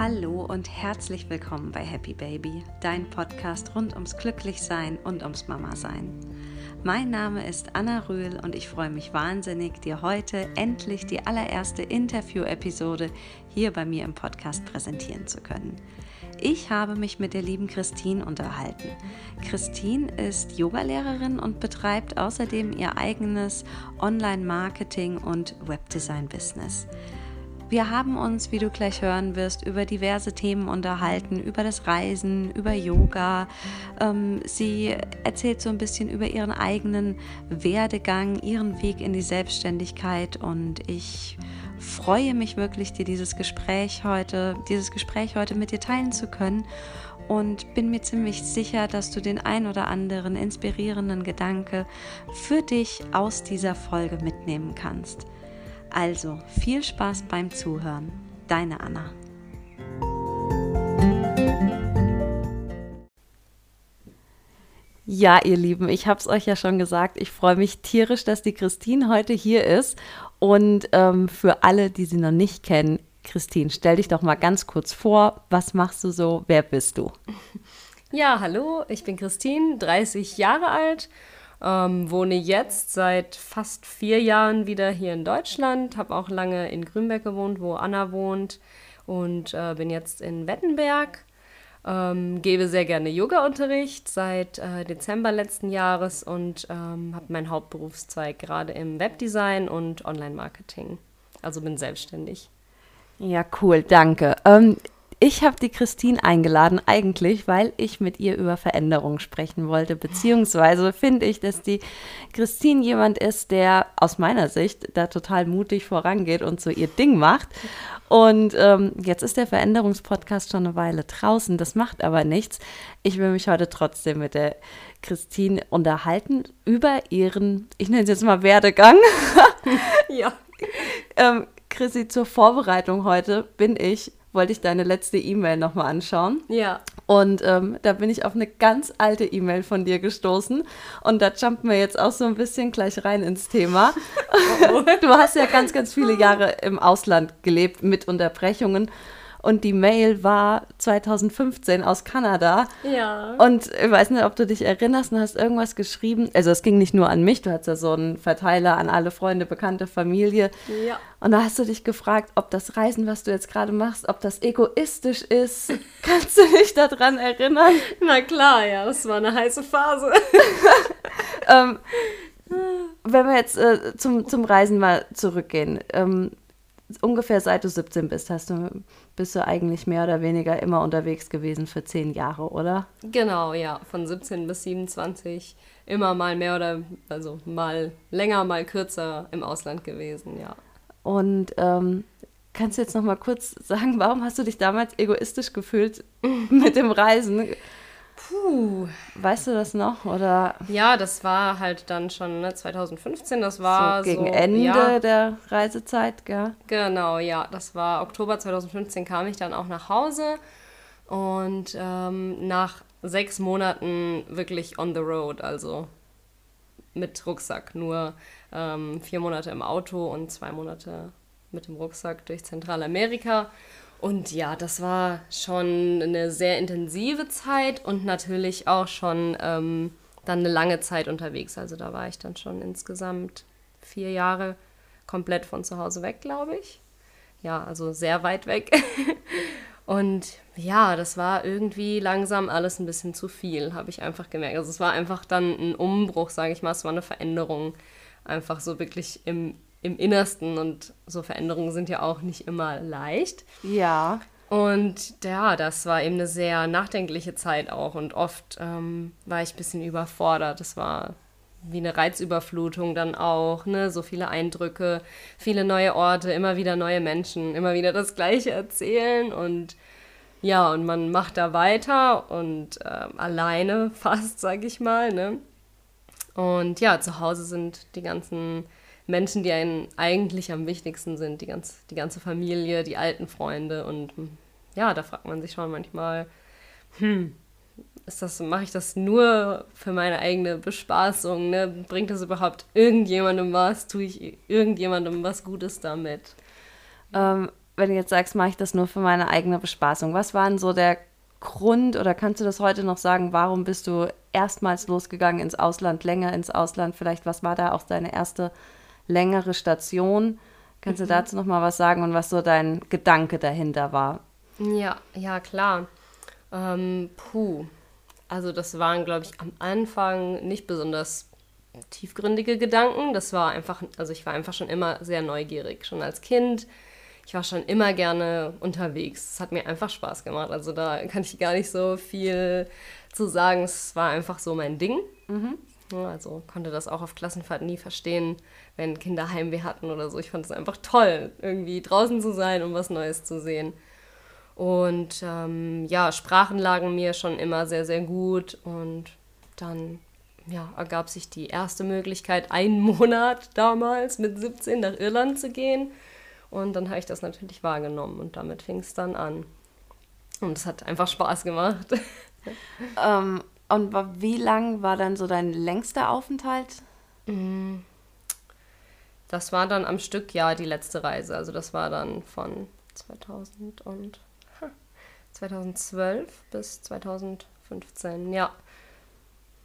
Hallo und herzlich willkommen bei Happy Baby, dein Podcast rund ums Glücklichsein und ums Mama-Sein. Mein Name ist Anna Rühl und ich freue mich wahnsinnig, dir heute endlich die allererste Interview-Episode hier bei mir im Podcast präsentieren zu können. Ich habe mich mit der lieben Christine unterhalten. Christine ist Yogalehrerin und betreibt außerdem ihr eigenes Online-Marketing und Webdesign-Business. Wir haben uns, wie du gleich hören wirst, über diverse Themen unterhalten, über das Reisen, über Yoga. Ähm, sie erzählt so ein bisschen über ihren eigenen Werdegang, ihren Weg in die Selbstständigkeit und ich freue mich wirklich, dir dieses Gespräch heute, dieses Gespräch heute mit dir teilen zu können und bin mir ziemlich sicher, dass du den ein oder anderen inspirierenden Gedanke für dich aus dieser Folge mitnehmen kannst. Also viel Spaß beim Zuhören. Deine Anna. Ja, ihr Lieben, ich habe es euch ja schon gesagt. Ich freue mich tierisch, dass die Christine heute hier ist. Und ähm, für alle, die sie noch nicht kennen, Christine, stell dich doch mal ganz kurz vor. Was machst du so? Wer bist du? Ja, hallo, ich bin Christine, 30 Jahre alt ähm, wohne jetzt seit fast vier Jahren wieder hier in Deutschland, habe auch lange in Grünberg gewohnt, wo Anna wohnt und äh, bin jetzt in Wettenberg. Ähm, gebe sehr gerne Yoga-Unterricht seit äh, Dezember letzten Jahres und ähm, habe meinen Hauptberufszweig gerade im Webdesign und Online-Marketing. Also bin selbstständig. Ja, cool, danke. Ähm, ich habe die Christine eingeladen, eigentlich, weil ich mit ihr über Veränderungen sprechen wollte. Beziehungsweise finde ich, dass die Christine jemand ist, der aus meiner Sicht da total mutig vorangeht und so ihr Ding macht. Und ähm, jetzt ist der Veränderungspodcast schon eine Weile draußen. Das macht aber nichts. Ich will mich heute trotzdem mit der Christine unterhalten über ihren, ich nenne es jetzt mal Werdegang. ja. ähm, Chrissy, zur Vorbereitung heute bin ich wollte ich deine letzte E-Mail nochmal anschauen. Ja. Und ähm, da bin ich auf eine ganz alte E-Mail von dir gestoßen. Und da jumpen wir jetzt auch so ein bisschen gleich rein ins Thema. Oh. Du hast ja ganz, ganz viele Jahre im Ausland gelebt mit Unterbrechungen und die Mail war 2015 aus Kanada. Ja. Und ich weiß nicht, ob du dich erinnerst, du hast irgendwas geschrieben. Also es ging nicht nur an mich, du hattest ja so einen Verteiler an alle Freunde, Bekannte, Familie. Ja. Und da hast du dich gefragt, ob das Reisen, was du jetzt gerade machst, ob das egoistisch ist. Kannst du dich daran erinnern? Na klar, ja, das war eine heiße Phase. ähm, wenn wir jetzt äh, zum, zum Reisen mal zurückgehen, ähm, ungefähr seit du 17 bist, hast du, bist du eigentlich mehr oder weniger immer unterwegs gewesen für zehn Jahre, oder? Genau, ja. Von 17 bis 27 immer mal mehr oder, also mal länger, mal kürzer im Ausland gewesen, ja. Und ähm, kannst du jetzt noch mal kurz sagen, warum hast du dich damals egoistisch gefühlt mit dem Reisen? Puh. Weißt du das noch? Oder? Ja, das war halt dann schon ne, 2015. Das war so gegen so, Ende ja. der Reisezeit, gell? Genau, ja. Das war Oktober 2015 kam ich dann auch nach Hause und ähm, nach sechs Monaten wirklich on the road, also mit Rucksack. Nur ähm, vier Monate im Auto und zwei Monate mit dem Rucksack durch Zentralamerika. Und ja, das war schon eine sehr intensive Zeit und natürlich auch schon ähm, dann eine lange Zeit unterwegs. Also da war ich dann schon insgesamt vier Jahre komplett von zu Hause weg, glaube ich. Ja, also sehr weit weg. und ja, das war irgendwie langsam alles ein bisschen zu viel, habe ich einfach gemerkt. Also es war einfach dann ein Umbruch, sage ich mal. Es war eine Veränderung. Einfach so wirklich im im Innersten und so Veränderungen sind ja auch nicht immer leicht. Ja. Und ja, das war eben eine sehr nachdenkliche Zeit auch und oft ähm, war ich ein bisschen überfordert. Das war wie eine Reizüberflutung dann auch, ne? So viele Eindrücke, viele neue Orte, immer wieder neue Menschen, immer wieder das Gleiche erzählen und ja, und man macht da weiter und äh, alleine fast, sag ich mal, ne? Und ja, zu Hause sind die ganzen Menschen, die einen eigentlich am wichtigsten sind, die, ganz, die ganze Familie, die alten Freunde. Und ja, da fragt man sich schon manchmal, hm, ist das, mache ich das nur für meine eigene Bespaßung? Ne? Bringt das überhaupt irgendjemandem was? Tue ich irgendjemandem was Gutes damit? Ähm, wenn du jetzt sagst, mache ich das nur für meine eigene Bespaßung, was war denn so der Grund oder kannst du das heute noch sagen, warum bist du erstmals losgegangen ins Ausland, länger ins Ausland? Vielleicht, was war da auch deine erste längere Station? Kannst mhm. du dazu noch mal was sagen und was so dein Gedanke dahinter war? Ja, ja, klar. Ähm, puh. Also das waren, glaube ich, am Anfang nicht besonders tiefgründige Gedanken. Das war einfach, also ich war einfach schon immer sehr neugierig, schon als Kind ich war schon immer gerne unterwegs. Es hat mir einfach Spaß gemacht. Also da kann ich gar nicht so viel zu sagen. Es war einfach so mein Ding. Mhm. Also konnte das auch auf Klassenfahrt nie verstehen, wenn Kinder Heimweh hatten oder so. Ich fand es einfach toll, irgendwie draußen zu sein und was Neues zu sehen. Und ähm, ja, Sprachen lagen mir schon immer sehr, sehr gut. Und dann ja, ergab sich die erste Möglichkeit, einen Monat damals mit 17 nach Irland zu gehen. Und dann habe ich das natürlich wahrgenommen und damit fing es dann an. Und es hat einfach Spaß gemacht. ähm, und wie lang war dann so dein längster Aufenthalt? Mm. Das war dann am Stück, ja, die letzte Reise. Also das war dann von 2000 und 2012 bis 2015, ja.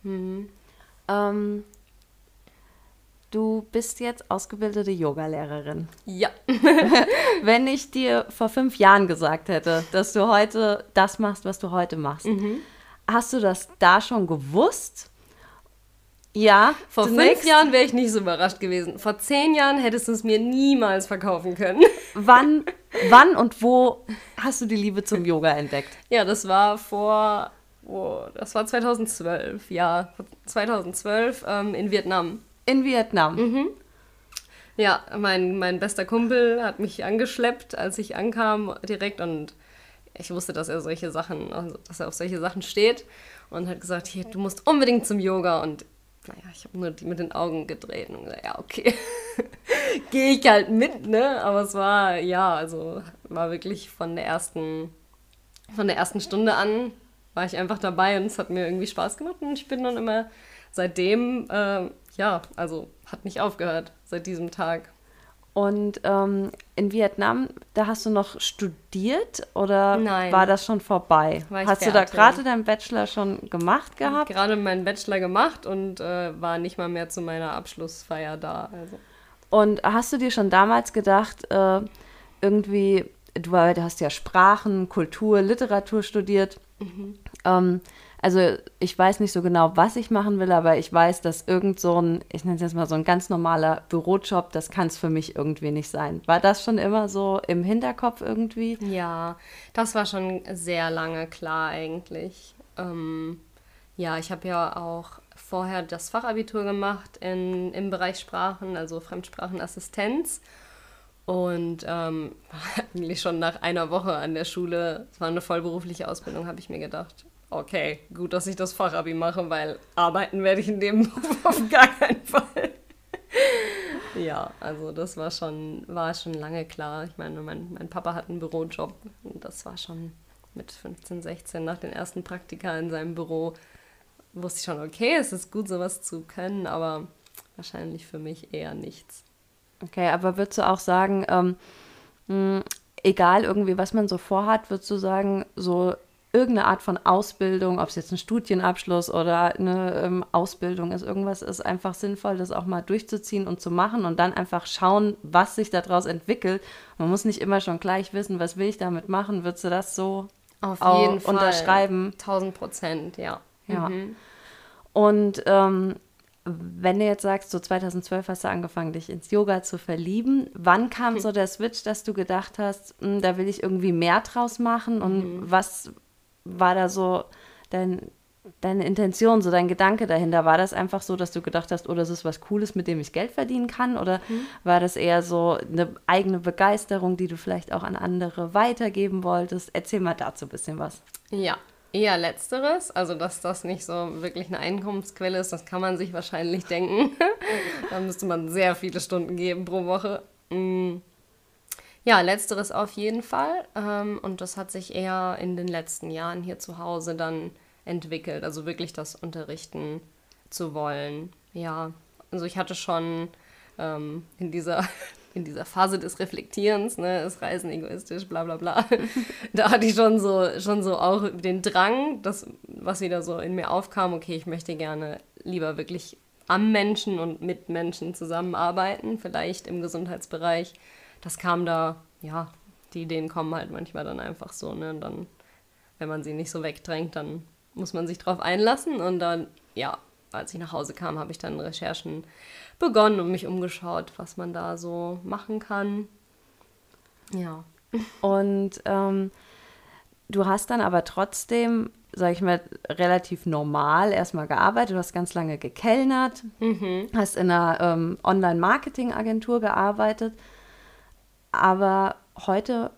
Mhm. Ähm, Du bist jetzt ausgebildete Yogalehrerin. Ja. Wenn ich dir vor fünf Jahren gesagt hätte, dass du heute das machst, was du heute machst, mhm. Hast du das da schon gewusst? Ja. Vor fünf nix. Jahren wäre ich nicht so überrascht gewesen. Vor zehn Jahren hättest du es mir niemals verkaufen können. Wann, wann und wo hast du die Liebe zum Yoga entdeckt? Ja, das war vor, oh, das war 2012, ja, 2012 ähm, in Vietnam. In Vietnam. Mhm. Ja, mein, mein bester Kumpel hat mich angeschleppt, als ich ankam direkt und ich wusste, dass er solche Sachen, also, dass er auf solche Sachen steht und hat gesagt, hier, du musst unbedingt zum Yoga und naja, ich habe nur die mit den Augen gedreht und gesagt, ja, okay, gehe ich halt mit, ne? Aber es war, ja, also war wirklich von der ersten, von der ersten Stunde an war ich einfach dabei und es hat mir irgendwie Spaß gemacht und ich bin dann immer seitdem äh, ja, also hat nicht aufgehört seit diesem Tag. Und ähm, in Vietnam, da hast du noch studiert oder Nein. war das schon vorbei? hast fertig. du da gerade deinen Bachelor schon gemacht gehabt? Gerade meinen Bachelor gemacht und äh, war nicht mal mehr zu meiner Abschlussfeier da. Also. Und hast du dir schon damals gedacht, äh, irgendwie, du, du hast ja Sprachen, Kultur, Literatur studiert. Mhm. Ähm, also ich weiß nicht so genau, was ich machen will, aber ich weiß, dass irgend so ein, ich nenne es jetzt mal so ein ganz normaler Bürojob, das kann es für mich irgendwie nicht sein. War das schon immer so im Hinterkopf irgendwie? Ja, das war schon sehr lange klar eigentlich. Ähm, ja, ich habe ja auch vorher das Fachabitur gemacht in, im Bereich Sprachen, also Fremdsprachenassistenz. Und ähm, eigentlich schon nach einer Woche an der Schule, es war eine vollberufliche Ausbildung, habe ich mir gedacht, okay, gut, dass ich das Fachabi mache, weil arbeiten werde ich in dem Beruf auf gar keinen Fall. ja, also das war schon, war schon lange klar. Ich meine, mein, mein Papa hat einen Bürojob und das war schon mit 15, 16 nach den ersten Praktika in seinem Büro. Wusste ich schon, okay, es ist gut, sowas zu können, aber wahrscheinlich für mich eher nichts. Okay, aber würdest du auch sagen, ähm, mh, egal irgendwie, was man so vorhat, würdest du sagen, so irgendeine Art von Ausbildung, ob es jetzt ein Studienabschluss oder eine ähm, Ausbildung ist, irgendwas ist einfach sinnvoll, das auch mal durchzuziehen und zu machen und dann einfach schauen, was sich daraus entwickelt. Man muss nicht immer schon gleich wissen, was will ich damit machen. Würdest du das so Auf jeden Fall. unterschreiben? 1000 Prozent, ja. Ja. Mhm. Und ähm, wenn du jetzt sagst, so 2012 hast du angefangen, dich ins Yoga zu verlieben, wann kam so der Switch, dass du gedacht hast, hm, da will ich irgendwie mehr draus machen und mhm. was, war da so dein, deine Intention, so dein Gedanke dahinter? War das einfach so, dass du gedacht hast, oh, das ist was Cooles, mit dem ich Geld verdienen kann? Oder mhm. war das eher so eine eigene Begeisterung, die du vielleicht auch an andere weitergeben wolltest? Erzähl mal dazu ein bisschen was. Ja, eher letzteres. Also, dass das nicht so wirklich eine Einkommensquelle ist, das kann man sich wahrscheinlich denken. da müsste man sehr viele Stunden geben pro Woche. Mhm. Ja, letzteres auf jeden Fall. Ähm, und das hat sich eher in den letzten Jahren hier zu Hause dann entwickelt. Also wirklich das Unterrichten zu wollen. Ja, also ich hatte schon ähm, in dieser in dieser Phase des Reflektierens, ne, ist Reisen egoistisch, bla bla bla. da hatte ich schon so, schon so auch den Drang, das, was wieder so in mir aufkam, okay, ich möchte gerne lieber wirklich am Menschen und mit Menschen zusammenarbeiten, vielleicht im Gesundheitsbereich. Das kam da, ja, die Ideen kommen halt manchmal dann einfach so, ne? Und dann, wenn man sie nicht so wegdrängt, dann muss man sich drauf einlassen. Und dann, ja, als ich nach Hause kam, habe ich dann Recherchen begonnen und mich umgeschaut, was man da so machen kann. Ja. Und ähm, du hast dann aber trotzdem, sag ich mal, relativ normal erstmal gearbeitet. Du hast ganz lange gekellnert, mhm. hast in einer ähm, Online-Marketing-Agentur gearbeitet. Aber heute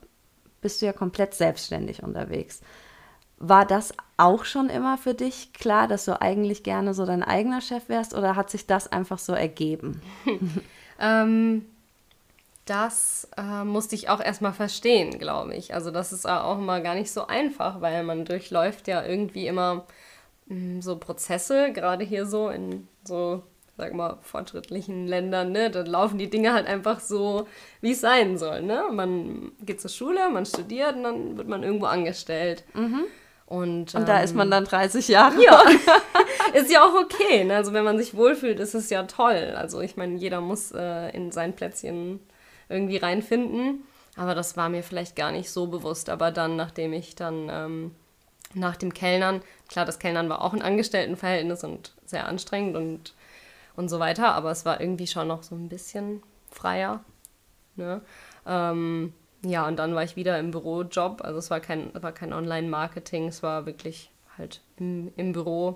bist du ja komplett selbstständig unterwegs. War das auch schon immer für dich klar, dass du eigentlich gerne so dein eigener Chef wärst oder hat sich das einfach so ergeben? ähm, das äh, musste ich auch erstmal verstehen, glaube ich. Also das ist auch immer gar nicht so einfach, weil man durchläuft ja irgendwie immer mh, hm, so Prozesse, gerade hier so in so sag mal, fortschrittlichen Ländern, ne, da laufen die Dinge halt einfach so, wie es sein soll, ne? Man geht zur Schule, man studiert und dann wird man irgendwo angestellt. Mhm. Und, und da ist man ähm, dann 30 Jahre. Ja, ist ja auch okay. Ne? Also wenn man sich wohlfühlt, ist es ja toll. Also ich meine, jeder muss äh, in sein Plätzchen irgendwie reinfinden. Aber das war mir vielleicht gar nicht so bewusst. Aber dann, nachdem ich dann ähm, nach dem Kellnern, klar, das Kellnern war auch ein Angestelltenverhältnis und sehr anstrengend und, und so weiter, aber es war irgendwie schon noch so ein bisschen freier. Ne? Ähm, ja, und dann war ich wieder im Bürojob. Also es war kein, war kein Online-Marketing, es war wirklich halt im, im Büro.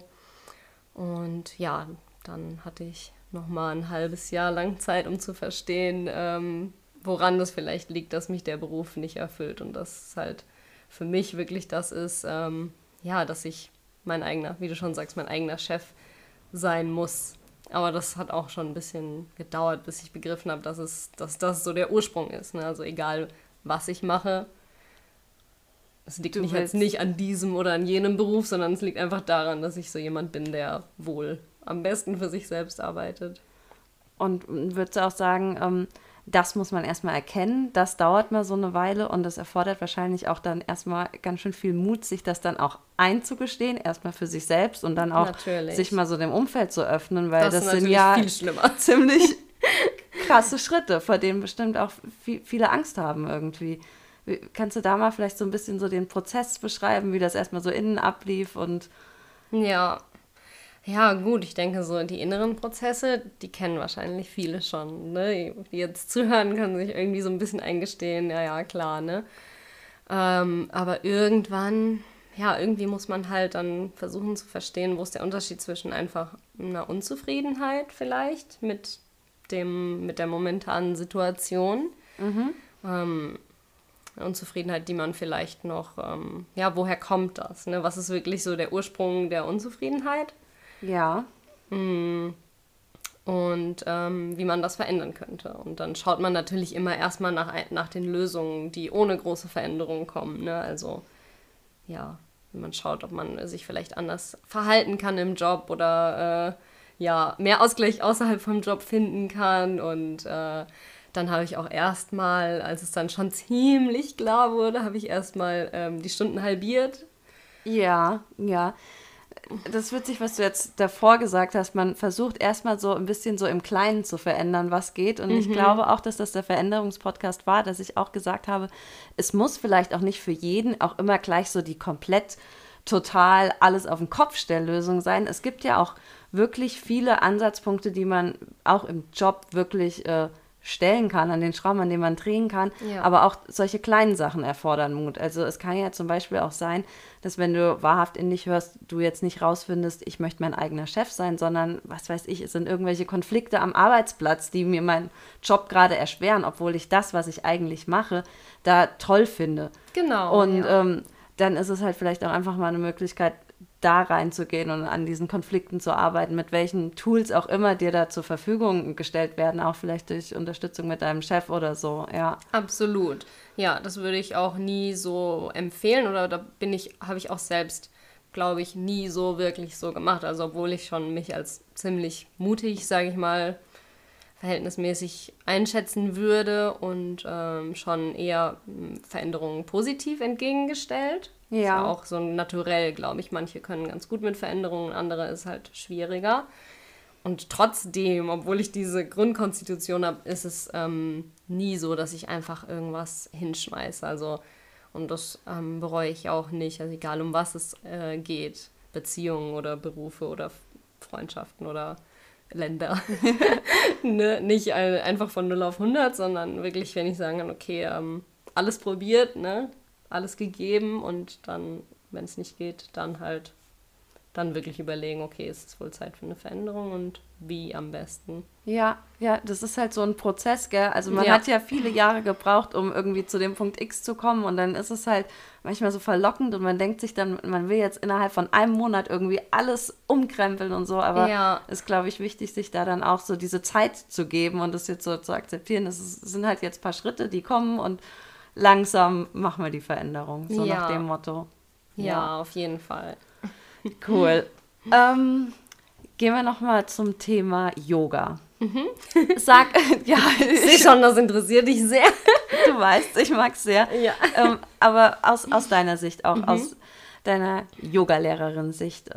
Und ja, dann hatte ich nochmal ein halbes Jahr lang Zeit, um zu verstehen, ähm, woran das vielleicht liegt, dass mich der Beruf nicht erfüllt. Und dass es halt für mich wirklich das ist, ähm, ja, dass ich mein eigener, wie du schon sagst, mein eigener Chef sein muss. Aber das hat auch schon ein bisschen gedauert, bis ich begriffen habe, dass, es, dass das so der Ursprung ist. Ne? Also egal, was ich mache. Es liegt nicht jetzt nicht an diesem oder an jenem Beruf, sondern es liegt einfach daran, dass ich so jemand bin, der wohl am besten für sich selbst arbeitet. Und würdest du auch sagen, ähm, das muss man erstmal erkennen, das dauert mal so eine Weile und das erfordert wahrscheinlich auch dann erstmal ganz schön viel Mut, sich das dann auch einzugestehen, erstmal für sich selbst und dann auch natürlich. sich mal so dem Umfeld zu öffnen, weil das, das sind ja ziemlich krasse Schritte, vor denen bestimmt auch viele Angst haben irgendwie. Kannst du da mal vielleicht so ein bisschen so den Prozess beschreiben, wie das erstmal so innen ablief und. Ja. Ja, gut, ich denke so, die inneren Prozesse, die kennen wahrscheinlich viele schon, ne? Die jetzt zuhören, können sich irgendwie so ein bisschen eingestehen, ja, ja, klar, ne? Ähm, aber irgendwann, ja, irgendwie muss man halt dann versuchen zu verstehen, wo ist der Unterschied zwischen einfach einer Unzufriedenheit vielleicht mit dem, mit der momentanen Situation. Mhm. Ähm, Unzufriedenheit, die man vielleicht noch, ähm, ja, woher kommt das? Ne? Was ist wirklich so der Ursprung der Unzufriedenheit? Ja. Mm. Und ähm, wie man das verändern könnte. Und dann schaut man natürlich immer erstmal nach, nach den Lösungen, die ohne große Veränderungen kommen. Ne? Also, ja, man schaut, ob man sich vielleicht anders verhalten kann im Job oder äh, ja, mehr Ausgleich außerhalb vom Job finden kann. Und äh, dann habe ich auch erstmal, als es dann schon ziemlich klar wurde, habe ich erstmal ähm, die Stunden halbiert. Ja, ja. Das ist witzig, was du jetzt davor gesagt hast. Man versucht erstmal so ein bisschen so im Kleinen zu verändern, was geht. Und mhm. ich glaube auch, dass das der Veränderungspodcast war, dass ich auch gesagt habe, es muss vielleicht auch nicht für jeden auch immer gleich so die komplett total alles auf den Kopf Lösung sein. Es gibt ja auch wirklich viele Ansatzpunkte, die man auch im Job wirklich äh, stellen kann, an den Schrauben, an denen man drehen kann. Ja. Aber auch solche kleinen Sachen erfordern Mut. Also es kann ja zum Beispiel auch sein, dass wenn du wahrhaft in dich hörst, du jetzt nicht rausfindest, ich möchte mein eigener Chef sein, sondern was weiß ich, es sind irgendwelche Konflikte am Arbeitsplatz, die mir meinen Job gerade erschweren, obwohl ich das, was ich eigentlich mache, da toll finde. Genau. Und ja. ähm, dann ist es halt vielleicht auch einfach mal eine Möglichkeit, da reinzugehen und an diesen Konflikten zu arbeiten, mit welchen Tools auch immer dir da zur Verfügung gestellt werden, auch vielleicht durch Unterstützung mit deinem Chef oder so, ja. Absolut. Ja, das würde ich auch nie so empfehlen oder da bin ich, habe ich auch selbst, glaube ich, nie so wirklich so gemacht. Also obwohl ich schon mich als ziemlich mutig, sage ich mal, verhältnismäßig einschätzen würde und ähm, schon eher hm, Veränderungen positiv entgegengestellt. Ja. Ist ja auch so naturell, glaube ich. Manche können ganz gut mit Veränderungen, andere ist halt schwieriger. Und trotzdem, obwohl ich diese Grundkonstitution habe, ist es ähm, nie so, dass ich einfach irgendwas hinschmeiße. Also, und das ähm, bereue ich auch nicht. Also egal um was es äh, geht. Beziehungen oder Berufe oder Freundschaften oder Länder. ne? Nicht einfach von 0 auf 100, sondern wirklich, wenn ich sagen kann, okay, ähm, alles probiert, ne? Alles gegeben und dann, wenn es nicht geht, dann halt dann wirklich überlegen, okay, ist es wohl Zeit für eine Veränderung und wie am besten. Ja, ja, das ist halt so ein Prozess, gell? Also man ja. hat ja viele Jahre gebraucht, um irgendwie zu dem Punkt X zu kommen und dann ist es halt manchmal so verlockend und man denkt sich dann, man will jetzt innerhalb von einem Monat irgendwie alles umkrempeln und so, aber ja. ist, glaube ich, wichtig, sich da dann auch so diese Zeit zu geben und das jetzt so zu akzeptieren. Das sind halt jetzt ein paar Schritte, die kommen und langsam machen wir die Veränderung, so ja. nach dem Motto. Ja, ja, auf jeden Fall. Cool. ähm, gehen wir nochmal zum Thema Yoga. Mhm. Sag, ja. Ich sehe schon, das interessiert dich sehr. Du weißt, ich mag es sehr. Ja. Ähm, aber aus, aus deiner Sicht, auch mhm. aus deiner Yoga-Lehrerin-Sicht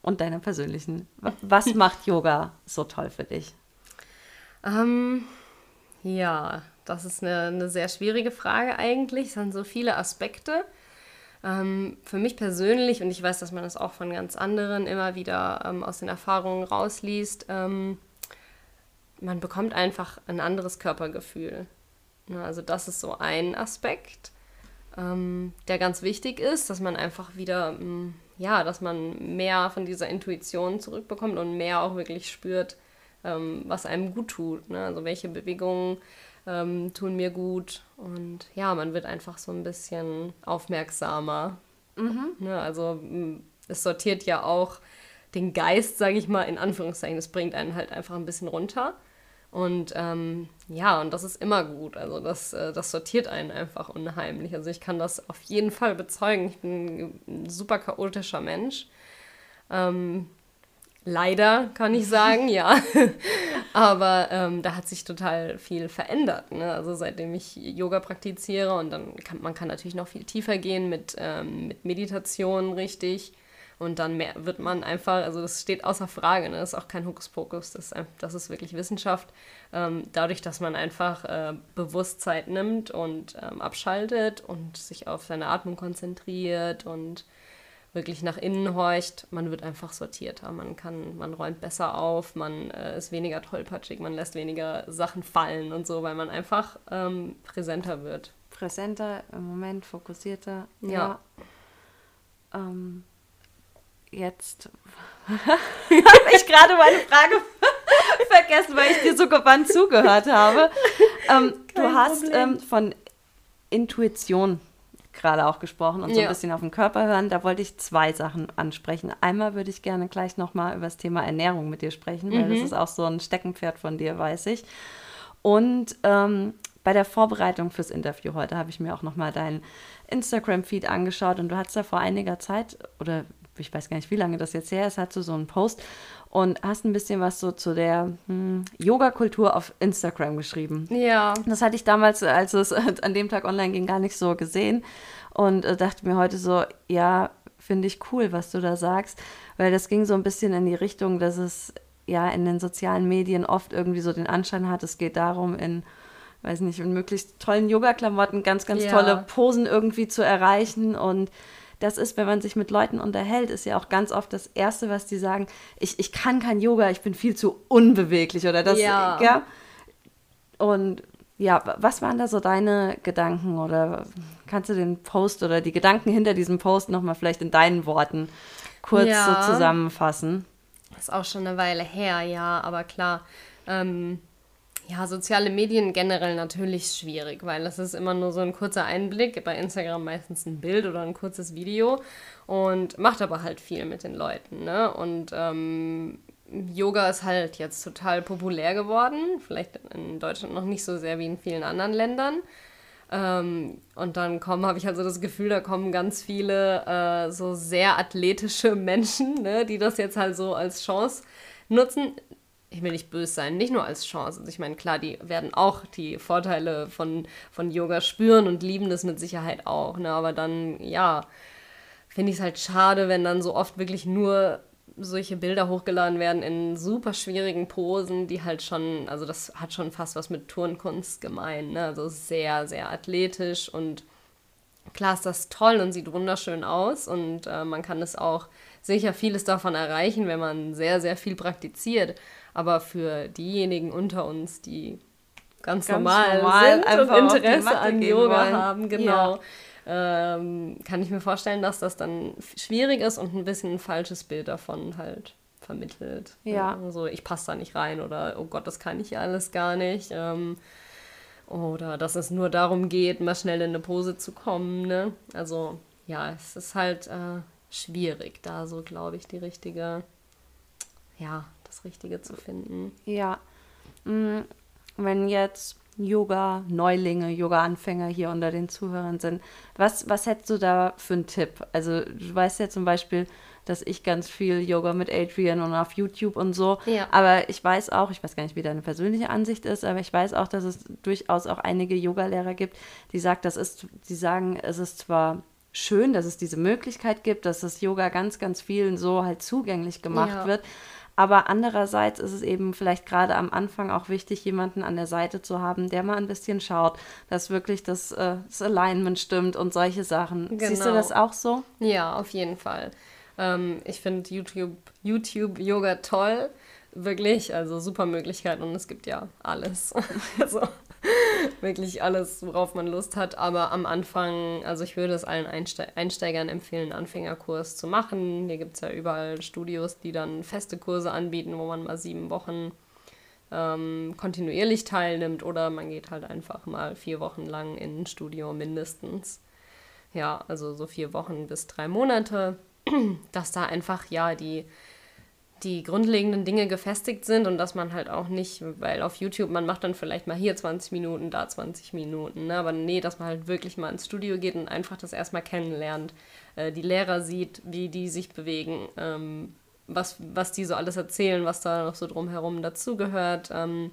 und deiner persönlichen, was macht Yoga so toll für dich? Ähm, ja, das ist eine, eine sehr schwierige Frage eigentlich. Es sind so viele Aspekte. Ähm, für mich persönlich, und ich weiß, dass man das auch von ganz anderen immer wieder ähm, aus den Erfahrungen rausliest, ähm, man bekommt einfach ein anderes Körpergefühl. Ja, also das ist so ein Aspekt, ähm, der ganz wichtig ist, dass man einfach wieder, mm, ja, dass man mehr von dieser Intuition zurückbekommt und mehr auch wirklich spürt, ähm, was einem gut tut. Ne? Also welche Bewegungen ähm, tun mir gut. Und ja, man wird einfach so ein bisschen aufmerksamer. Mhm. Ne, also es sortiert ja auch den Geist, sage ich mal, in Anführungszeichen. Es bringt einen halt einfach ein bisschen runter. Und ähm, ja, und das ist immer gut. Also das, äh, das sortiert einen einfach unheimlich. Also ich kann das auf jeden Fall bezeugen. Ich bin ein super chaotischer Mensch. Ähm, Leider kann ich sagen, ja. Aber ähm, da hat sich total viel verändert. Ne? Also seitdem ich Yoga praktiziere und dann kann man kann natürlich noch viel tiefer gehen mit, ähm, mit Meditation richtig. Und dann mehr, wird man einfach, also das steht außer Frage, ne? das ist auch kein Hokuspokus, das, das ist wirklich Wissenschaft. Ähm, dadurch, dass man einfach äh, Bewusstsein nimmt und ähm, abschaltet und sich auf seine Atmung konzentriert und wirklich nach innen horcht, man wird einfach sortierter. Man kann, man räumt besser auf, man äh, ist weniger tollpatschig, man lässt weniger Sachen fallen und so, weil man einfach ähm, präsenter wird. Präsenter, im Moment fokussierter. Ja. ja. Ähm, jetzt habe ich gerade meine Frage vergessen, weil ich dir so gewandt zugehört habe. Ähm, du hast ähm, von Intuition gerade auch gesprochen und so ein bisschen auf den Körper hören. Da wollte ich zwei Sachen ansprechen. Einmal würde ich gerne gleich nochmal über das Thema Ernährung mit dir sprechen, weil mhm. das ist auch so ein Steckenpferd von dir, weiß ich. Und ähm, bei der Vorbereitung fürs Interview heute habe ich mir auch nochmal deinen Instagram-Feed angeschaut und du hattest da vor einiger Zeit, oder ich weiß gar nicht, wie lange das jetzt her ist, hast du so einen Post und hast ein bisschen was so zu der hm, Yoga-Kultur auf Instagram geschrieben. Ja. Das hatte ich damals, als es an dem Tag online ging, gar nicht so gesehen und äh, dachte mir heute so, ja, finde ich cool, was du da sagst, weil das ging so ein bisschen in die Richtung, dass es ja in den sozialen Medien oft irgendwie so den Anschein hat, es geht darum, in weiß nicht, in möglichst tollen Yoga-Klamotten ganz, ganz ja. tolle Posen irgendwie zu erreichen und das ist, wenn man sich mit Leuten unterhält, ist ja auch ganz oft das Erste, was die sagen, ich, ich kann kein Yoga, ich bin viel zu unbeweglich oder das. Ja. ja? Und ja, was waren da so deine Gedanken oder kannst du den Post oder die Gedanken hinter diesem Post nochmal vielleicht in deinen Worten kurz ja. so zusammenfassen? Das ist auch schon eine Weile her, ja, aber klar. Ähm, ja, soziale Medien generell natürlich schwierig, weil das ist immer nur so ein kurzer Einblick, bei Instagram meistens ein Bild oder ein kurzes Video und macht aber halt viel mit den Leuten. Ne? Und ähm, Yoga ist halt jetzt total populär geworden, vielleicht in Deutschland noch nicht so sehr wie in vielen anderen Ländern. Ähm, und dann kommen, habe ich also das Gefühl, da kommen ganz viele äh, so sehr athletische Menschen, ne, die das jetzt halt so als Chance nutzen ich will nicht böse sein, nicht nur als Chance. Also ich meine, klar, die werden auch die Vorteile von, von Yoga spüren und lieben das mit Sicherheit auch. Ne? Aber dann, ja, finde ich es halt schade, wenn dann so oft wirklich nur solche Bilder hochgeladen werden in super schwierigen Posen, die halt schon, also das hat schon fast was mit Turnkunst gemein, ne? Also sehr, sehr athletisch und klar ist das toll und sieht wunderschön aus und äh, man kann es auch sicher vieles davon erreichen, wenn man sehr, sehr viel praktiziert. Aber für diejenigen unter uns, die ganz, ganz normal, normal sind und Interesse an Yoga wollen. haben, genau. Ja ähm, kann ich mir vorstellen, dass das dann schwierig ist und ein bisschen ein falsches Bild davon halt vermittelt. Ja. Also ich passe da nicht rein oder oh Gott, das kann ich alles gar nicht. Ähm, oder dass es nur darum geht, mal schnell in eine Pose zu kommen. Ne? Also ja, es ist halt äh, schwierig, da so, glaube ich, die richtige, ja, das Richtige zu finden. Ja. Mm, wenn jetzt Yoga-Neulinge, Yoga-Anfänger hier unter den Zuhörern sind. Was, was hättest du da für einen Tipp? Also du weißt ja zum Beispiel, dass ich ganz viel Yoga mit Adrian und auf YouTube und so. Ja. Aber ich weiß auch, ich weiß gar nicht, wie deine persönliche Ansicht ist, aber ich weiß auch, dass es durchaus auch einige Yoga-Lehrer gibt, die sagt, das ist, die sagen, es ist zwar schön, dass es diese Möglichkeit gibt, dass das Yoga ganz, ganz vielen so halt zugänglich gemacht ja. wird. Aber andererseits ist es eben vielleicht gerade am Anfang auch wichtig, jemanden an der Seite zu haben, der mal ein bisschen schaut, dass wirklich das, äh, das Alignment stimmt und solche Sachen. Genau. Siehst du genau. das auch so? Ja, auf jeden Fall. Ähm, ich finde YouTube, YouTube Yoga toll. Wirklich, also super Möglichkeiten und es gibt ja alles. also wirklich alles, worauf man Lust hat. Aber am Anfang, also ich würde es allen Einste Einsteigern empfehlen, einen Anfängerkurs zu machen. Hier gibt es ja überall Studios, die dann feste Kurse anbieten, wo man mal sieben Wochen ähm, kontinuierlich teilnimmt. Oder man geht halt einfach mal vier Wochen lang in ein Studio mindestens. Ja, also so vier Wochen bis drei Monate. Dass da einfach ja die die grundlegenden Dinge gefestigt sind und dass man halt auch nicht, weil auf YouTube, man macht dann vielleicht mal hier 20 Minuten, da 20 Minuten, ne? aber nee, dass man halt wirklich mal ins Studio geht und einfach das erstmal kennenlernt, äh, die Lehrer sieht, wie die sich bewegen, ähm, was, was die so alles erzählen, was da noch so drumherum dazugehört, ähm,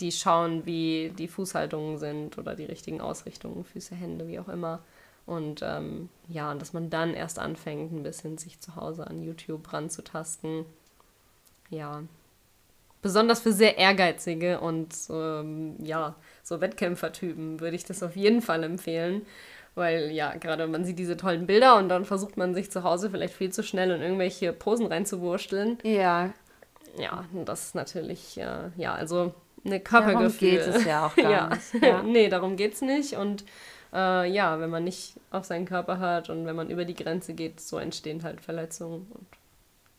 die schauen, wie die Fußhaltungen sind oder die richtigen Ausrichtungen, Füße, Hände, wie auch immer. Und ähm, ja, und dass man dann erst anfängt, ein bisschen sich zu Hause an YouTube ranzutasten ja, besonders für sehr ehrgeizige und ähm, ja, so Wettkämpfertypen würde ich das auf jeden Fall empfehlen. Weil ja, gerade man sieht diese tollen Bilder und dann versucht man sich zu Hause vielleicht viel zu schnell in irgendwelche Posen reinzuwursteln. Ja. Ja, das ist natürlich, äh, ja, also eine Körpergefühl. Darum geht es ja auch gar ja. nicht. Ja. nee, darum geht es nicht. Und äh, ja, wenn man nicht auf seinen Körper hört und wenn man über die Grenze geht, so entstehen halt Verletzungen. Und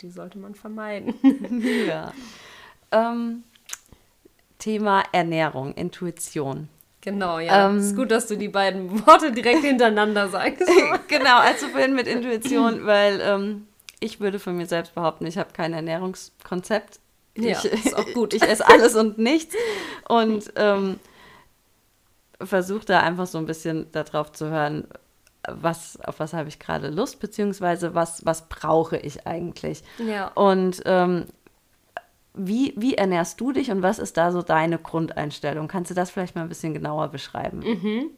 die sollte man vermeiden. ja. Ähm, Thema Ernährung, Intuition. Genau, ja. Ähm, ist gut, dass du die beiden Worte direkt hintereinander sagst. genau, also vorhin mit Intuition, weil ähm, ich würde von mir selbst behaupten, ich habe kein Ernährungskonzept. Ja, ich, ist auch gut. Ich esse alles und nichts und ähm, versuche da einfach so ein bisschen darauf zu hören, was, auf was habe ich gerade Lust, beziehungsweise was, was brauche ich eigentlich. Ja. Und ähm, wie, wie ernährst du dich und was ist da so deine Grundeinstellung? Kannst du das vielleicht mal ein bisschen genauer beschreiben? Mhm.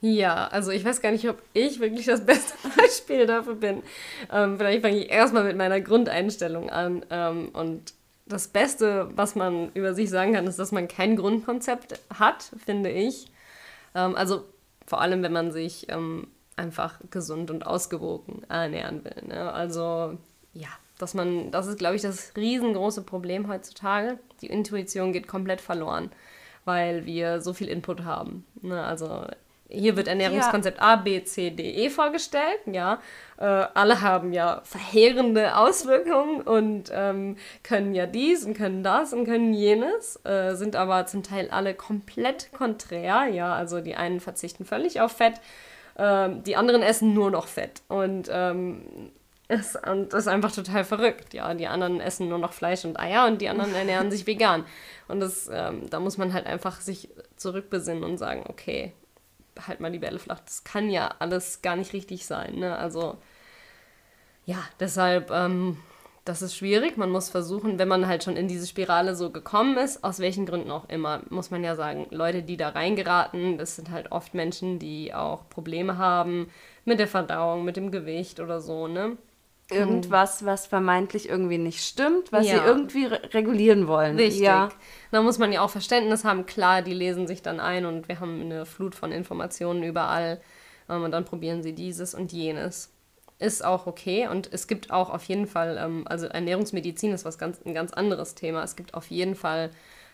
Ja, also ich weiß gar nicht, ob ich wirklich das beste Beispiel dafür bin. Ähm, vielleicht fange ich erstmal mit meiner Grundeinstellung an. Ähm, und das Beste, was man über sich sagen kann, ist, dass man kein Grundkonzept hat, finde ich. Ähm, also vor allem, wenn man sich ähm, einfach gesund und ausgewogen ernähren will. Ne? Also ja, dass man, das ist, glaube ich, das riesengroße Problem heutzutage. Die Intuition geht komplett verloren, weil wir so viel Input haben. Ne? Also hier wird Ernährungskonzept ja. A, B, C, D, E vorgestellt. Ja, äh, alle haben ja verheerende Auswirkungen und ähm, können ja dies und können das und können jenes, äh, sind aber zum Teil alle komplett konträr. Ja, also die einen verzichten völlig auf Fett, ähm, die anderen essen nur noch Fett. Und, ähm, ist, das ist einfach total verrückt. Ja, die anderen essen nur noch Fleisch und Eier und die anderen ernähren sich vegan. Und das, ähm, da muss man halt einfach sich zurückbesinnen und sagen, okay, halt mal die Bälle flach. Das kann ja alles gar nicht richtig sein. Ne? Also ja, deshalb ähm, das ist schwierig. Man muss versuchen, wenn man halt schon in diese Spirale so gekommen ist, aus welchen Gründen auch immer, muss man ja sagen, Leute, die da reingeraten, das sind halt oft Menschen, die auch Probleme haben mit der Verdauung, mit dem Gewicht oder so, ne? Irgendwas, was vermeintlich irgendwie nicht stimmt, was Ja. sie irgendwie re regulieren wollen. Richtig. Ja. Da muss man ja auch Verständnis haben. Klar, die lesen sich dann ein und wir haben eine Flut von Informationen überall. Ähm, und dann probieren sie dieses und jenes. Ist auch okay. Und es gibt auch auf jeden Fall, ähm, also Ernährungsmedizin ist was ganz, ein ganz anderes Thema. Es gibt auf jeden Fall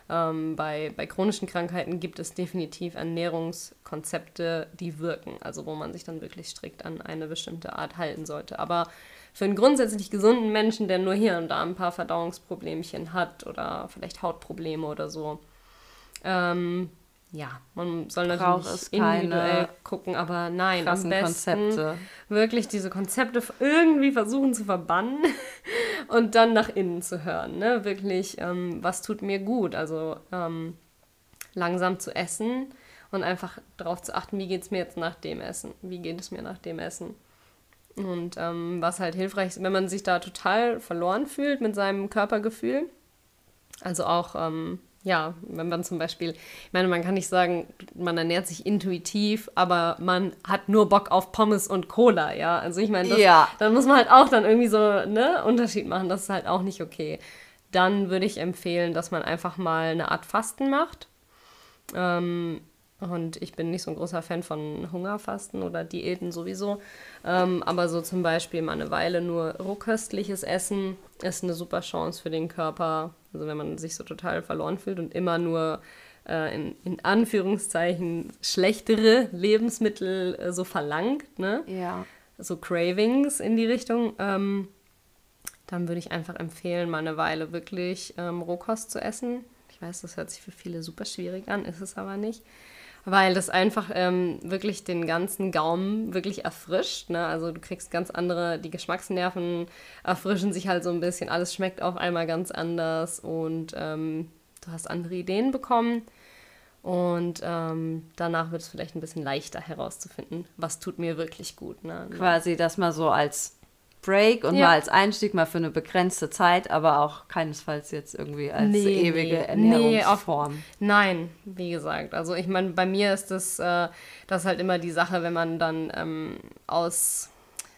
ähm, bei, bei chronischen Krankheiten gibt es definitiv Ernährungskonzepte, die wirken. Also wo man sich dann wirklich strikt an eine bestimmte Art halten sollte. Aber für einen grundsätzlich gesunden Menschen, der nur hier und da ein paar Verdauungsproblemchen hat oder vielleicht Hautprobleme oder so, ähm, ja, man soll Braucht natürlich individuell gucken, aber nein, am besten Konzepte. wirklich diese Konzepte irgendwie versuchen zu verbannen und dann nach innen zu hören. Ne? Wirklich, ähm, was tut mir gut? Also ähm, langsam zu essen und einfach darauf zu achten, wie geht es mir jetzt nach dem Essen? Wie geht es mir nach dem Essen? Und ähm, was halt hilfreich ist, wenn man sich da total verloren fühlt mit seinem Körpergefühl. Also auch, ähm, ja, wenn man zum Beispiel, ich meine, man kann nicht sagen, man ernährt sich intuitiv, aber man hat nur Bock auf Pommes und Cola, ja. Also ich meine, das, Ja. dann muss man halt auch dann irgendwie so, ne, Unterschied machen. Das ist halt auch nicht okay. Dann würde ich empfehlen, dass man einfach mal eine Art Fasten macht. Ähm, und ich bin nicht so ein großer Fan von Hungerfasten oder Diäten sowieso. Ähm, aber so zum Beispiel mal eine Weile nur rohköstliches Essen ist eine super Chance für den Körper. Also wenn man sich so total verloren fühlt und immer nur äh, in, in Anführungszeichen schlechtere Lebensmittel äh, so verlangt, ne? Ja. so Cravings in die Richtung, ähm, dann würde ich einfach empfehlen, mal eine Weile wirklich ähm, Rohkost zu essen. Ich weiß, das hört sich für viele super schwierig an, ist es aber nicht. Weil das einfach ähm, wirklich den ganzen Gaumen wirklich erfrischt. Ne? Also du kriegst ganz andere, die Geschmacksnerven erfrischen sich halt so ein bisschen. Alles schmeckt auf einmal ganz anders und ähm, du hast andere Ideen bekommen. Und ähm, danach wird es vielleicht ein bisschen leichter herauszufinden, was tut mir wirklich gut. Ne? Quasi das mal so als Break und Ja. mal als Einstieg, mal für eine begrenzte Zeit, aber auch keinesfalls jetzt irgendwie als Nee, ewige nee. Nee, Ernährungsform. Nein, wie gesagt. Also ich meine, bei mir ist das, äh, das halt immer die Sache, wenn man dann ähm, aus,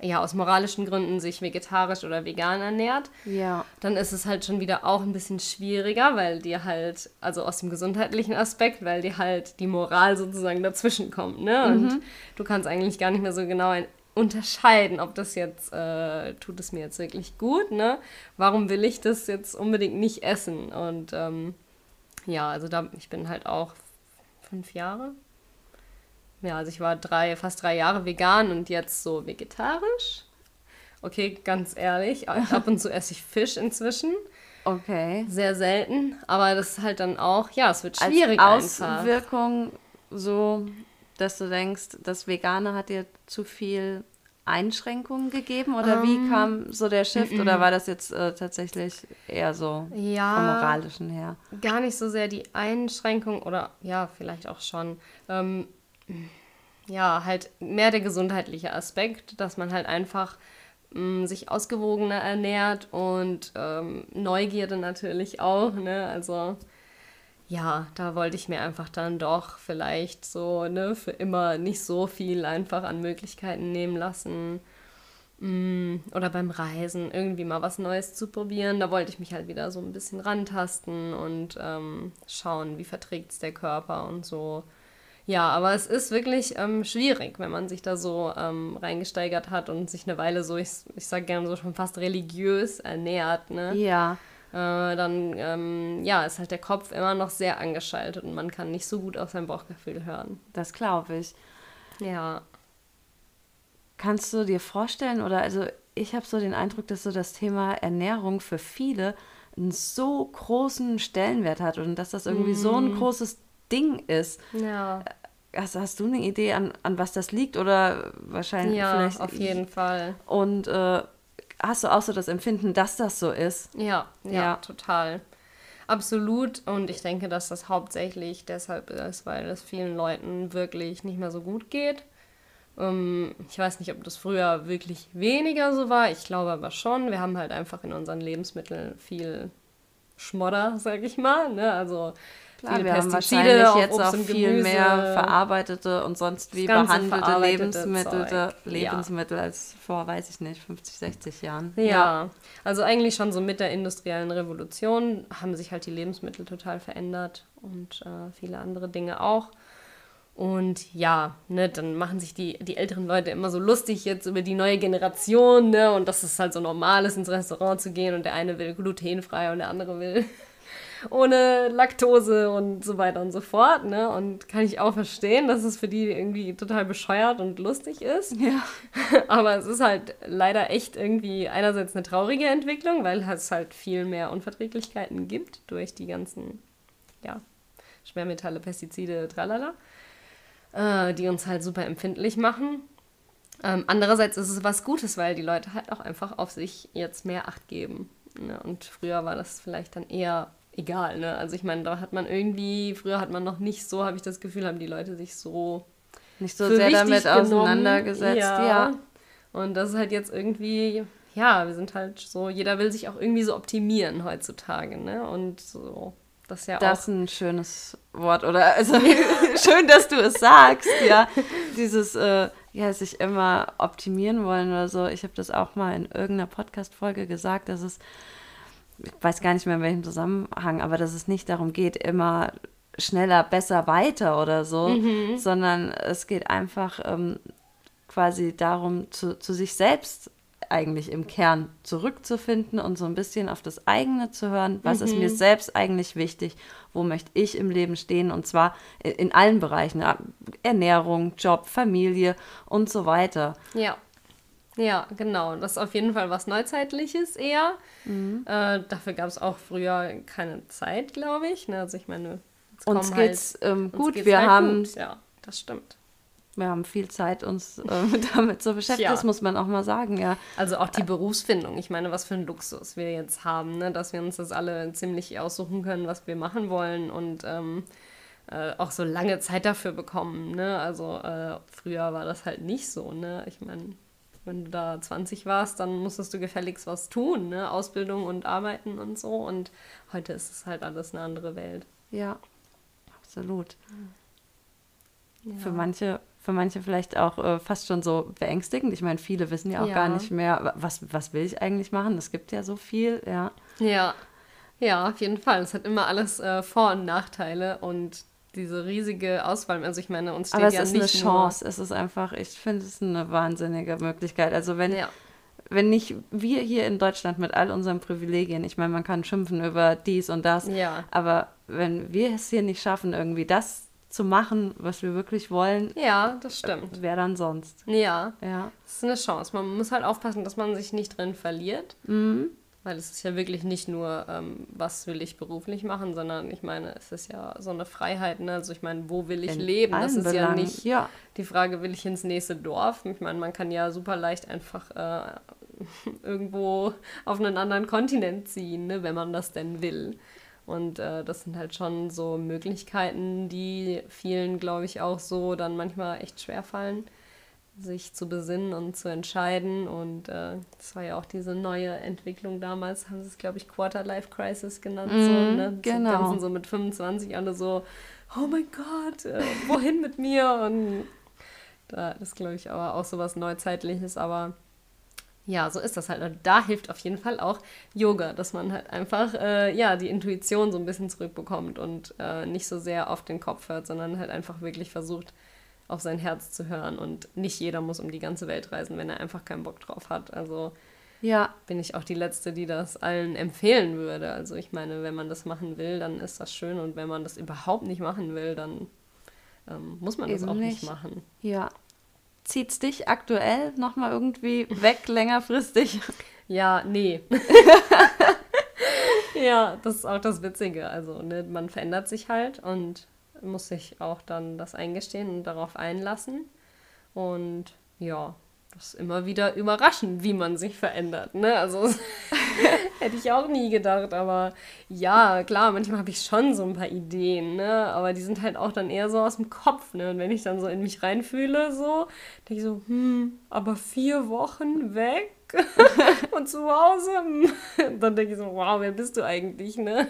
ja, aus moralischen Gründen sich vegetarisch oder vegan ernährt, ja. dann ist es halt schon wieder auch ein bisschen schwieriger, weil dir halt, also aus dem gesundheitlichen Aspekt, weil dir halt die Moral sozusagen dazwischen kommt, ne? Und du kannst eigentlich gar nicht mehr so genau ein unterscheiden, ob das jetzt, äh, tut es mir jetzt wirklich gut, ne? Warum will ich das jetzt unbedingt nicht essen? Und ähm, ja, also da, ich bin halt auch fünf Jahre. Ja, also ich war drei, fast drei Jahre vegan und jetzt so vegetarisch. Okay, ganz ehrlich, ab und zu esse ich Fisch inzwischen. Okay. Sehr selten, aber das ist halt dann auch, ja, es wird schwierig als einfach. Auswirkung so, dass du denkst, das Vegane hat dir zu viel Einschränkungen gegeben oder Ähm, wie kam so der Shift oder war das jetzt äh, tatsächlich eher so Ja. vom moralischen her? gar nicht so sehr die Einschränkung oder ja, vielleicht auch schon. Ähm, ja, halt mehr der gesundheitliche Aspekt, dass man halt einfach mh, sich ausgewogener ernährt und ähm, Neugierde natürlich auch, ne? Also ja, da wollte ich mir einfach dann doch vielleicht so, ne, für immer nicht so viel einfach an Möglichkeiten nehmen lassen. Mm, Oder beim Reisen irgendwie mal was Neues zu probieren. Da wollte ich mich halt wieder so ein bisschen rantasten und ähm, schauen, wie verträgt es der Körper und so. Ja, aber es ist wirklich ähm, schwierig, wenn man sich da so ähm, reingesteigert hat und sich eine Weile so, ich, ich sag gerne so schon fast religiös ernährt, ne? Ja, Äh, dann, ähm, ja, ist halt der Kopf immer noch sehr angeschaltet und man kann nicht so gut auf sein Bauchgefühl hören. das glaube ich. Ja. Kannst du dir vorstellen, oder also ich habe so den Eindruck, dass so das Thema Ernährung für viele einen so großen Stellenwert hat und dass das irgendwie so Mhm. ein großes Ding ist. Ja, Hast, hast du eine Idee, an, an was das liegt? Oder wahrscheinlich ja auf jeden Fall. Und äh, hast du auch so das Empfinden, dass das so ist? Ja, ja, Ja. total. Absolut. Und ich denke, dass das hauptsächlich deshalb ist, weil es vielen Leuten wirklich nicht mehr so gut geht. Ähm, ich weiß nicht, ob das früher wirklich weniger so war. Ich glaube aber schon. Wir haben halt einfach in unseren Lebensmitteln viel Schmodder, sag ich mal. Ne? Also Klar, wir haben wahrscheinlich jetzt auch viel mehr verarbeitete und sonst wie behandelte Lebensmittel, Lebensmittel ja. als vor, weiß ich nicht, 50, 60 Jahren. Ja. ja, also eigentlich schon so mit der industriellen Revolution haben sich halt die Lebensmittel total verändert und äh, viele andere Dinge auch. Und ja, ne, dann machen sich die, die älteren Leute immer so lustig jetzt über die neue Generation, ne, und dass es halt so normal ist, ins Restaurant zu gehen und der eine will glutenfrei und der andere will ohne Laktose und so weiter und so fort, ne, und kann ich auch verstehen, dass es für die irgendwie total bescheuert und lustig ist. Ja. Aber es ist halt leider echt irgendwie einerseits eine traurige Entwicklung, weil es halt viel mehr Unverträglichkeiten gibt durch die ganzen, ja, Schwermetalle, Pestizide, tralala äh, die uns halt super empfindlich machen. Ähm, andererseits ist es was Gutes, weil die Leute halt auch einfach auf sich jetzt mehr Acht geben. Ne? Und früher war das vielleicht dann eher egal. Ne? Also ich meine, da hat man irgendwie, früher hat man noch nicht so, habe ich das Gefühl, haben die Leute sich so nicht so sehr damit genommen. auseinandergesetzt. Ja. ja. Und das ist halt jetzt irgendwie, ja, wir sind halt so, jeder will sich auch irgendwie so optimieren heutzutage. Ne? Und so das ist ja das ist ein schönes Wort, oder? Also schön, dass du es sagst, ja. Dieses, äh, ja, sich immer optimieren wollen oder so. Ich habe das auch mal in irgendeiner Podcast-Folge gesagt, dass es, ich weiß gar nicht mehr in welchem Zusammenhang, aber dass es nicht darum geht, immer schneller, besser, weiter oder so, mhm. sondern es geht einfach ähm, quasi darum, zu, zu sich selbst eigentlich im Kern zurückzufinden und so ein bisschen auf das eigene zu hören, was mhm. ist mir selbst eigentlich wichtig, wo möchte ich im Leben stehen und zwar in allen Bereichen, Ernährung, Job, Familie und so weiter. Ja. Ja, genau. Das ist auf jeden Fall was Neuzeitliches eher. Mhm. Äh, dafür gab es auch früher keine Zeit, glaube ich. Ne? Also ich meine, uns geht's halt, ähm, gut. Geht's wir halt haben gut. ja, das stimmt wir haben viel Zeit, uns äh, damit zu beschäftigen. Ja. Das muss man auch mal sagen, ja. Also auch die Berufsfindung. Ich meine, was für ein Luxus wir jetzt haben, ne? dass wir uns das alle ziemlich aussuchen können, was wir machen wollen und ähm, äh, auch so lange Zeit dafür bekommen. Ne? Also äh, früher war das halt nicht so. Ne? Ich meine, wenn du da 20 warst, dann musstest du gefälligst was tun, ne? Ausbildung und Arbeiten und so. Und heute ist es halt alles eine andere Welt. Ja, absolut. Ja. Für manche für manche vielleicht auch äh, fast schon so beängstigend. Ich meine, viele wissen ja auch ja. gar nicht mehr, was, was will ich eigentlich machen. Es gibt ja so viel, ja. Ja, ja, auf jeden Fall. Es hat immer alles äh, Vor- und Nachteile und diese riesige Auswahl. Also ich meine, uns steht Aber es ja ist eine Chance. Es ist einfach, ich finde es eine wahnsinnige Möglichkeit. Also wenn, ja. wenn nicht wir hier in Deutschland mit all unseren Privilegien, ich meine, man kann schimpfen über dies und das, ja. aber wenn wir es hier nicht schaffen, irgendwie das zu machen, was wir wirklich wollen. Ja, das stimmt. Wer dann sonst? Ja. Ja. Das ist eine Chance. Man muss halt aufpassen, dass man sich nicht drin verliert. Mhm. Weil es ist ja wirklich nicht nur, ähm, was will ich beruflich machen, sondern ich meine, es ist ja so eine Freiheit. Ne? Also ich meine, wo will ich In leben? Das ist Belangen. ja nicht ja. die Frage, will ich ins nächste Dorf? Ich meine, man kann ja super leicht einfach äh, irgendwo auf einen anderen Kontinent ziehen, ne? wenn man das denn will. Und äh, das sind halt schon so Möglichkeiten, die vielen, glaube ich, auch so dann manchmal echt schwer fallen, sich zu besinnen und zu entscheiden. Und äh, das war ja auch diese neue Entwicklung damals, haben sie es, glaube ich, Quarter-Life Crisis genannt. Mm, so, mhm, ne? Genau. Die ganzen so mit 25 alle so, oh mein Gott, äh, wohin mit mir? Und da ist, glaube ich, aber auch so was Neuzeitliches, aber ja, so ist das halt. Und da hilft auf jeden Fall auch Yoga, dass man halt einfach äh, ja, die Intuition so ein bisschen zurückbekommt und äh, nicht so sehr auf den Kopf hört, sondern halt einfach wirklich versucht, auf sein Herz zu hören. Und nicht jeder muss um die ganze Welt reisen, wenn er einfach keinen Bock drauf hat. Also ja. bin ich auch die Letzte, die das allen empfehlen würde. Also ich meine, wenn man das machen will, dann ist das schön. Und wenn man das überhaupt nicht machen will, dann ähm, muss man Eben das auch nicht. nicht machen. Ja, Zieht es dich aktuell nochmal irgendwie weg, längerfristig? Ja, nee. ja, das ist auch das Witzige. Also, ne, man verändert sich halt und muss sich auch dann das eingestehen und darauf einlassen. Und ja, ist immer wieder überraschend, wie man sich verändert. Ne? Also Hätte ich auch nie gedacht, aber ja, klar, manchmal habe ich schon so ein paar Ideen, ne? Aber die sind halt auch dann eher so aus dem Kopf, ne? Und wenn ich dann so in mich reinfühle, so, denke ich so, hm, aber vier Wochen weg? und zu Hause. Dann denke ich so, wow, wer bist du eigentlich, ne?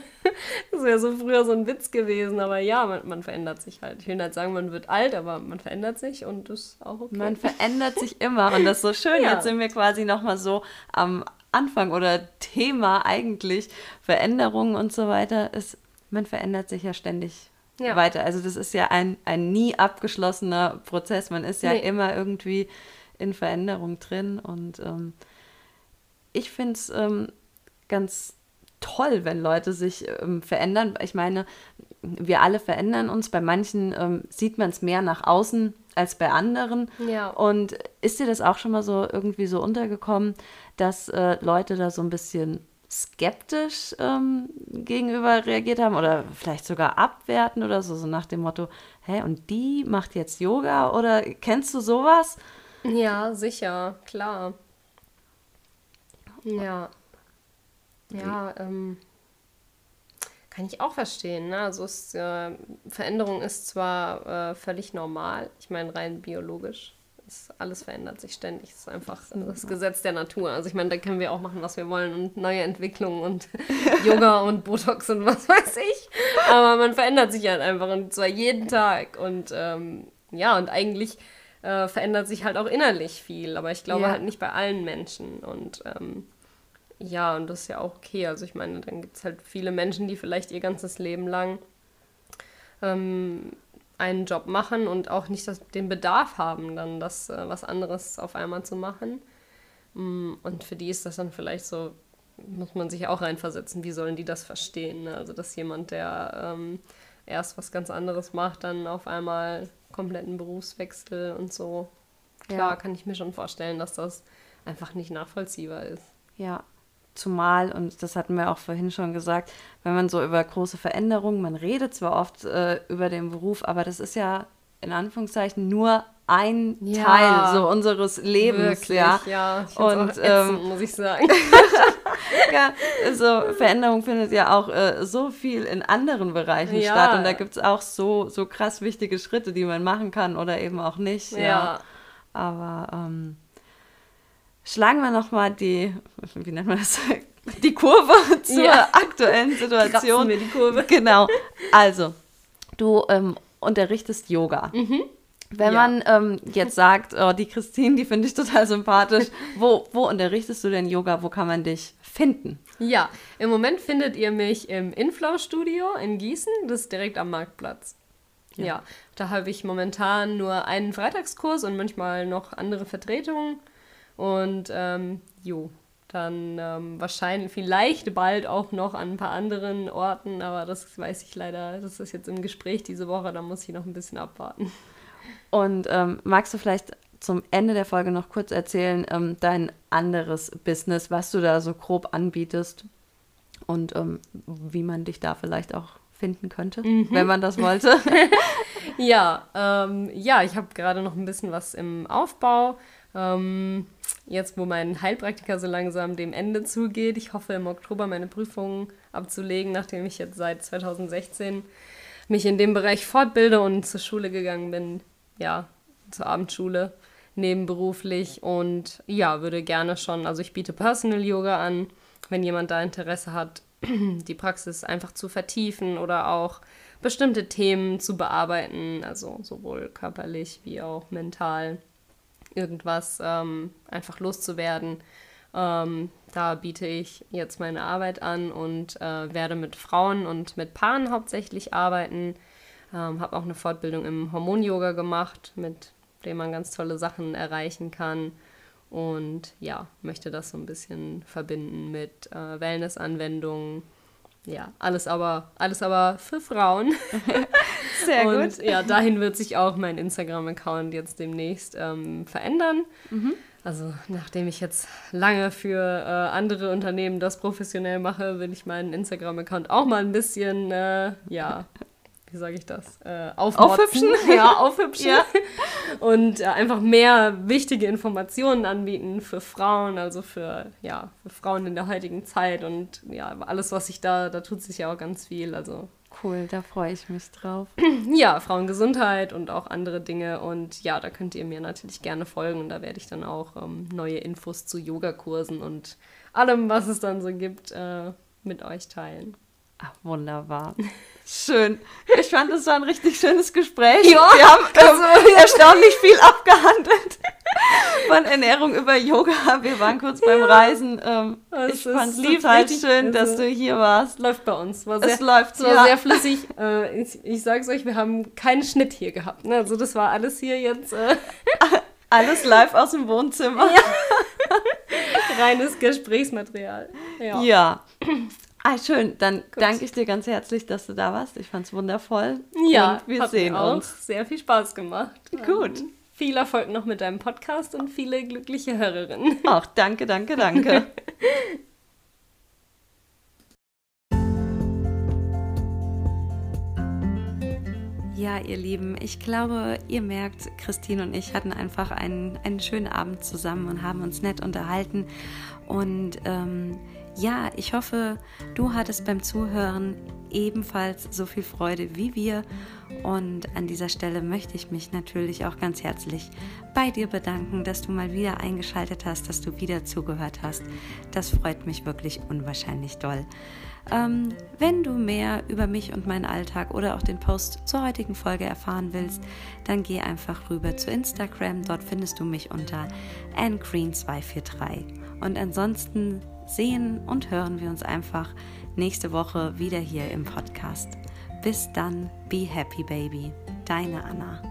Das wäre so früher so ein Witz gewesen, aber ja, man, man, verändert sich halt. Ich will nicht sagen, man wird alt, aber man verändert sich und das ist auch okay. Man verändert sich immer und das ist so schön. Ja. Jetzt sind wir quasi nochmal so am Anfang oder Thema eigentlich Veränderungen und so weiter ist, man verändert sich ja ständig ja. weiter. Also das ist ja ein, ein nie abgeschlossener Prozess. Man ist ja nee. immer irgendwie in Veränderung drin. Und ähm, ich finde es ähm, ganz toll, wenn Leute sich ähm, verändern. Ich meine, wir alle verändern uns. Bei manchen ähm, sieht man es mehr nach außen als bei anderen. Ja. Und ist dir das auch schon mal so irgendwie so untergekommen, dass äh, Leute da so ein bisschen skeptisch ähm, gegenüber reagiert haben oder vielleicht sogar abwerten oder so, so nach dem Motto, hä, und die macht jetzt Yoga oder kennst du sowas? Ja, sicher, klar. Ja. Ja, ähm, kann ich auch verstehen. Ne? Also es, äh, Veränderung ist zwar äh, völlig normal, ich meine rein biologisch. Ist, alles verändert sich ständig. Es ist einfach das Gesetz der Natur. Also ich meine, da können wir auch machen, was wir wollen und neue Entwicklungen und Yoga und Botox und was weiß ich. Aber man verändert sich halt einfach und zwar jeden Tag. Und ähm, ja, und eigentlich äh, verändert sich halt auch innerlich viel, aber ich glaube ja. halt nicht bei allen Menschen. Und ähm, ja, und das ist ja auch okay. Also ich meine, dann gibt es halt viele Menschen, die vielleicht ihr ganzes Leben lang ähm, einen Job machen und auch nicht das, den Bedarf haben, dann das äh, was anderes auf einmal zu machen. Mm, und für die ist das dann vielleicht so, muss man sich auch reinversetzen, wie sollen die das verstehen? Ne? Also dass jemand, der ähm, erst was ganz anderes macht, dann auf einmal kompletten Berufswechsel und so. Klar, ja. kann ich mir schon vorstellen, dass das einfach nicht nachvollziehbar ist. Ja, zumal, und das hatten wir auch vorhin schon gesagt, wenn man so über große Veränderungen, man redet zwar oft äh, über den Beruf, aber das ist ja in Anführungszeichen nur ein ja, Teil so unseres Lebens, wirklich, ja. Ja, und ätzend, ähm, muss ich sagen. ja, so Veränderung findet ja auch äh, so viel in anderen Bereichen ja. statt und da gibt es auch so, so krass wichtige Schritte, die man machen kann oder eben auch nicht. Ja. ja. Aber ähm, schlagen wir nochmal die, wie nennt man das? Die Kurve zur ja. aktuellen Situation. Kratzen wir die Kurve. Genau. Also, du ähm, unterrichtest Yoga. Mhm. Wenn ja. man ähm, jetzt sagt, oh, die Christine, die finde ich total sympathisch, wo, wo unterrichtest du denn Yoga? Wo kann man dich finden? Ja, im Moment findet ihr mich im Inflow-Studio in Gießen, das ist direkt am Marktplatz. Ja, ja da habe ich momentan nur einen Freitagskurs und manchmal noch andere Vertretungen. Und ähm, jo, dann ähm, wahrscheinlich vielleicht bald auch noch an ein paar anderen Orten, aber das weiß ich leider, das ist jetzt im Gespräch diese Woche, da muss ich noch ein bisschen abwarten. Und ähm, magst du vielleicht zum Ende der Folge noch kurz erzählen, ähm, dein anderes Business, was du da so grob anbietest und ähm, wie man dich da vielleicht auch finden könnte, mhm. wenn man das wollte? ja, ähm, ja, ich habe gerade noch ein bisschen was im Aufbau. Ähm, jetzt, wo mein Heilpraktiker so langsam dem Ende zugeht, ich hoffe im Oktober meine Prüfungen abzulegen, nachdem ich jetzt seit 2016 mich in dem Bereich fortbilde und zur Schule gegangen bin, ja, zur Abendschule nebenberuflich und ja, würde gerne schon, also ich biete Personal Yoga an, wenn jemand da Interesse hat, die Praxis einfach zu vertiefen oder auch bestimmte Themen zu bearbeiten, also sowohl körperlich wie auch mental, irgendwas ähm, einfach loszuwerden. Ähm, da biete ich jetzt meine Arbeit an und äh, werde mit Frauen und mit Paaren hauptsächlich arbeiten. Ähm, habe auch eine Fortbildung im Hormon-Yoga gemacht, mit dem man ganz tolle Sachen erreichen kann. Und ja, möchte das so ein bisschen verbinden mit äh, Wellness-Anwendungen. Ja, alles aber, alles aber für Frauen. Sehr und, gut. Ja, dahin wird sich auch mein Instagram-Account jetzt demnächst ähm, verändern. Mhm. Also nachdem ich jetzt lange für äh, andere Unternehmen das professionell mache, will ich meinen Instagram-Account auch mal ein bisschen, äh, ja, wie sage ich das? Äh, aufhübschen. Ja, aufhübschen. ja. Und äh, einfach mehr wichtige Informationen anbieten für Frauen, also für, ja, für Frauen in der heutigen Zeit. Und ja, alles, was sich da, da tut sich ja auch ganz viel. Also Cool, da freue ich mich drauf. Ja, Frauengesundheit und auch andere Dinge. Und ja, da könnt ihr mir natürlich gerne folgen. Und da werde ich dann auch ähm, neue Infos zu Yogakursen und allem, was es dann so gibt, äh, mit euch teilen. Ach, wunderbar. Schön. Ich fand, es war ein richtig schönes Gespräch. Ja, Wir haben also, erstaunlich viel abgehandelt. Von Ernährung über Yoga. Wir waren kurz ja. beim Reisen. Ähm, ich fand es total schön, dass also, du hier warst. Läuft bei uns. War sehr, es läuft, es war ja. sehr flüssig. Äh, ich, ich sag's euch, wir haben keinen Schnitt hier gehabt. Ne? Also das war alles hier jetzt... Äh alles live aus dem Wohnzimmer. Ja. Reines Gesprächsmaterial. Ja. ja. Ah, schön. Dann Gut. danke ich dir ganz herzlich, dass du da warst. Ich fand es wundervoll. Ja, und wir sehen mir auch uns. Sehr viel Spaß gemacht. Gut. Um, viel Erfolg noch mit deinem Podcast und viele glückliche Hörerinnen. Ach, danke, danke, danke. Ja, ihr Lieben, ich glaube, ihr merkt, Christine und ich hatten einfach einen, einen schönen Abend zusammen und haben uns nett unterhalten. Und ähm, ja, ich hoffe, du hattest beim Zuhören ebenfalls so viel Freude wie wir. Und an dieser Stelle möchte ich mich natürlich auch ganz herzlich bei dir bedanken, dass du mal wieder eingeschaltet hast, dass du wieder zugehört hast. Das freut mich wirklich unwahrscheinlich doll. Ähm, wenn du mehr über mich und meinen Alltag oder auch den Post zur heutigen Folge erfahren willst, dann geh einfach rüber zu Instagram. Dort findest du mich unter angreen243. Und ansonsten sehen und hören wir uns einfach nächste Woche wieder hier im Podcast. Bis dann, be happy baby. Deine Anna.